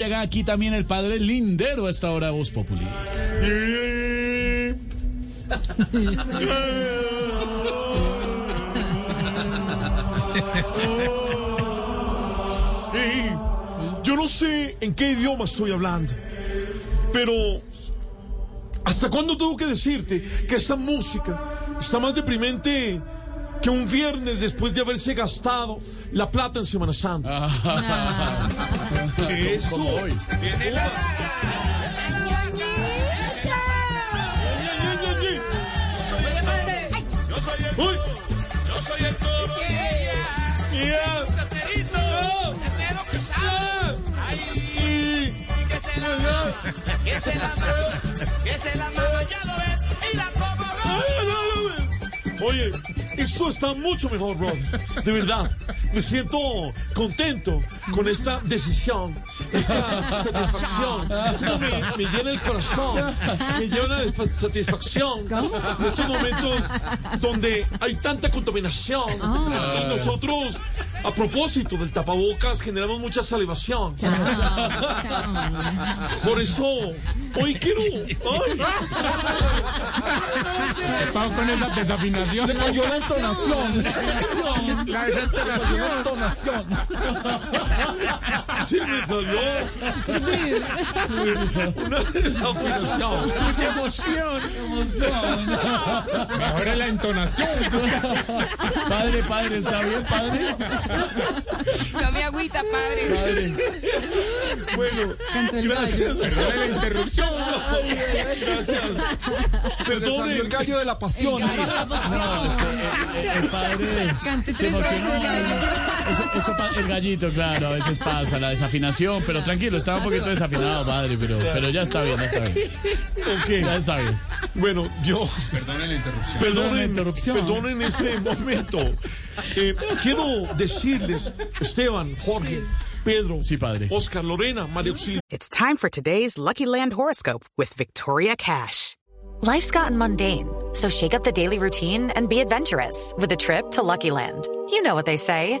Llega aquí también el padre Lindero a esta hora Voz Populi. Ey, yo no sé en qué idioma estoy hablando, pero ¿hasta cuándo tengo que decirte que esta música está más deprimente que un viernes después de haberse gastado la plata en Semana Santa? Eso. Como hoy. Yo soy el toro. Yo soy el toro. Que se la mano, que se la mano, ya lo ves, mira cómo Oye, eso está mucho mejor, bro. De verdad. Me siento contento con esta decisión, esta satisfacción. Esto me, me llena el corazón, me llena de fa- satisfacción en estos momentos donde hay tanta contaminación y nosotros, a propósito del tapabocas, generamos mucha salivación. Por eso, hoy quiero. ay, Vamos con esa desafinación. cayó la entonación. La entonación. Sí, me salió. Una desafinación. Mucha emoción, emoción. Mejor es la entonación. Padre, padre, ¿está bien, padre? No me agüita, padre. Padre, Bueno, gracias. perdone la interrupción. Gracias. Salió el Perdonen. gallo de la pasión. No, eso, eh, eh, el padre se emocionó. Eso, eso pa- el gallito, claro, a veces pasa, la desafinación, pero tranquilo, estaba un poquito desafinado, padre, pero, pero ya está bien, ya está bien. Ya está bien. Bueno, yo. Perdone la interrupción. Perdonen, la interrupción. perdonen este momento. Eh, quiero decirles, Esteban, Jorge, Pedro, Sí, padre. Oscar, Lorena, María Auxilio. It's time for today's Lucky Land horoscope with Victoria Cash. Life's gotten mundane, so shake up the daily routine and be adventurous with a trip to Lucky Land. You know what they say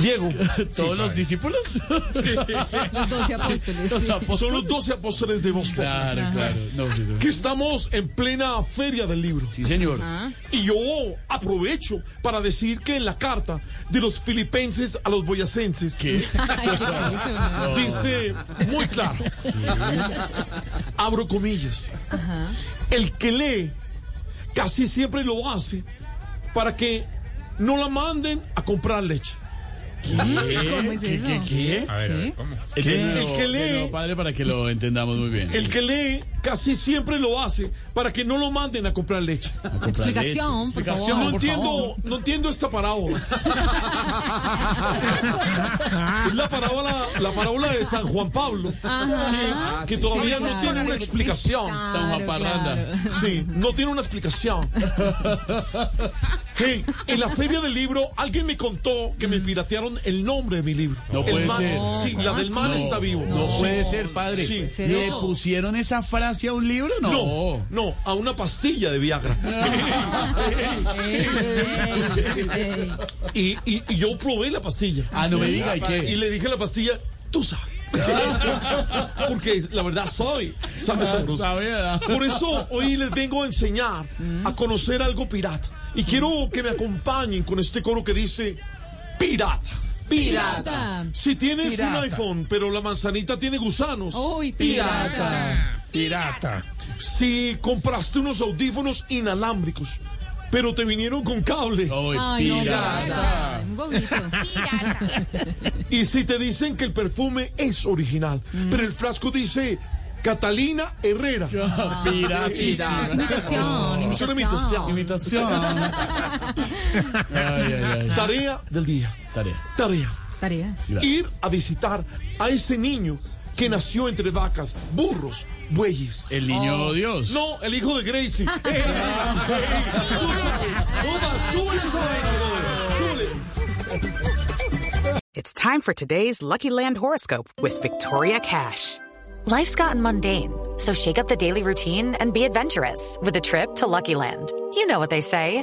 Diego. ¿Todos los discípulos? Los doce apóstoles. Los apóstoles. Son los 12 apóstoles de Populi, Claro, claro. No, sí, sí. Que estamos en plena feria del libro. Sí, señor. Y yo aprovecho para decir que en la carta de los filipenses a los boyacenses ¿Qué? dice muy claro, abro comillas, el que lee casi siempre lo hace para que no la manden a comprar leche. ¿Cómo es ¿Qué? eso? ¿Qué? ¿Qué? A ver, a ver, ¿cómo? El ¿Qué? que, El que lee- No, padre, para que lo entendamos muy bien. El que lee casi siempre lo hace para que no lo manden a comprar leche. Comprar Explicación, leche. por Explicación, favor. No por entiendo, favor. no entiendo esta parábola. es la parábola, la parábola de San Juan Pablo, que, que todavía no tiene una explicación. San Juan Parranda. Sí, no tiene una explicación. Hey, en la feria del libro alguien me contó que me piratearon el nombre de mi libro. No El puede man- ser. Sí, la del man está vivo. No Sí. puede ser, padre. Sí. ¿Le pusieron esa frase a un libro? No. No, no, a una pastilla de Viagra. y, y- y yo probé la pastilla. Ah, no me diga, ¿y Y qué? le dije a la pastilla, tú sabes. Porque la verdad soy, sabe sabroso. ¿verdad? Por eso hoy les vengo a enseñar a conocer algo pirata. Y quiero que me acompañen con este coro que dice pirata. Pirata. Si tienes Pirata. un iPhone, pero la manzanita tiene gusanos. Uy, pirata. Pirata. Si compraste unos audífonos inalámbricos, pero te vinieron con cable. Uy, Ay, no, pirata. un bobito. Y si te dicen que el perfume es original, pero el frasco dice Catalina Herrera. Pirata. Es imitación, Es una imitación. Imitación. Ay, ay, ay. Tarea del día. Tarea. Tarea. Tarea. Ir a visitar a ese niño que nació entre vacas, burros, bueyes. El niño oh. Dios. No, el hijo de Gracie. ¡Ey, ey, ey! Tú sabes. Toma, súbele esa. Súbele. It's time for today's Lucky Land horoscope with Victoria Cash. Life's gotten mundane, so shake up the daily routine and be adventurous with a trip to Lucky Land. You know what they say.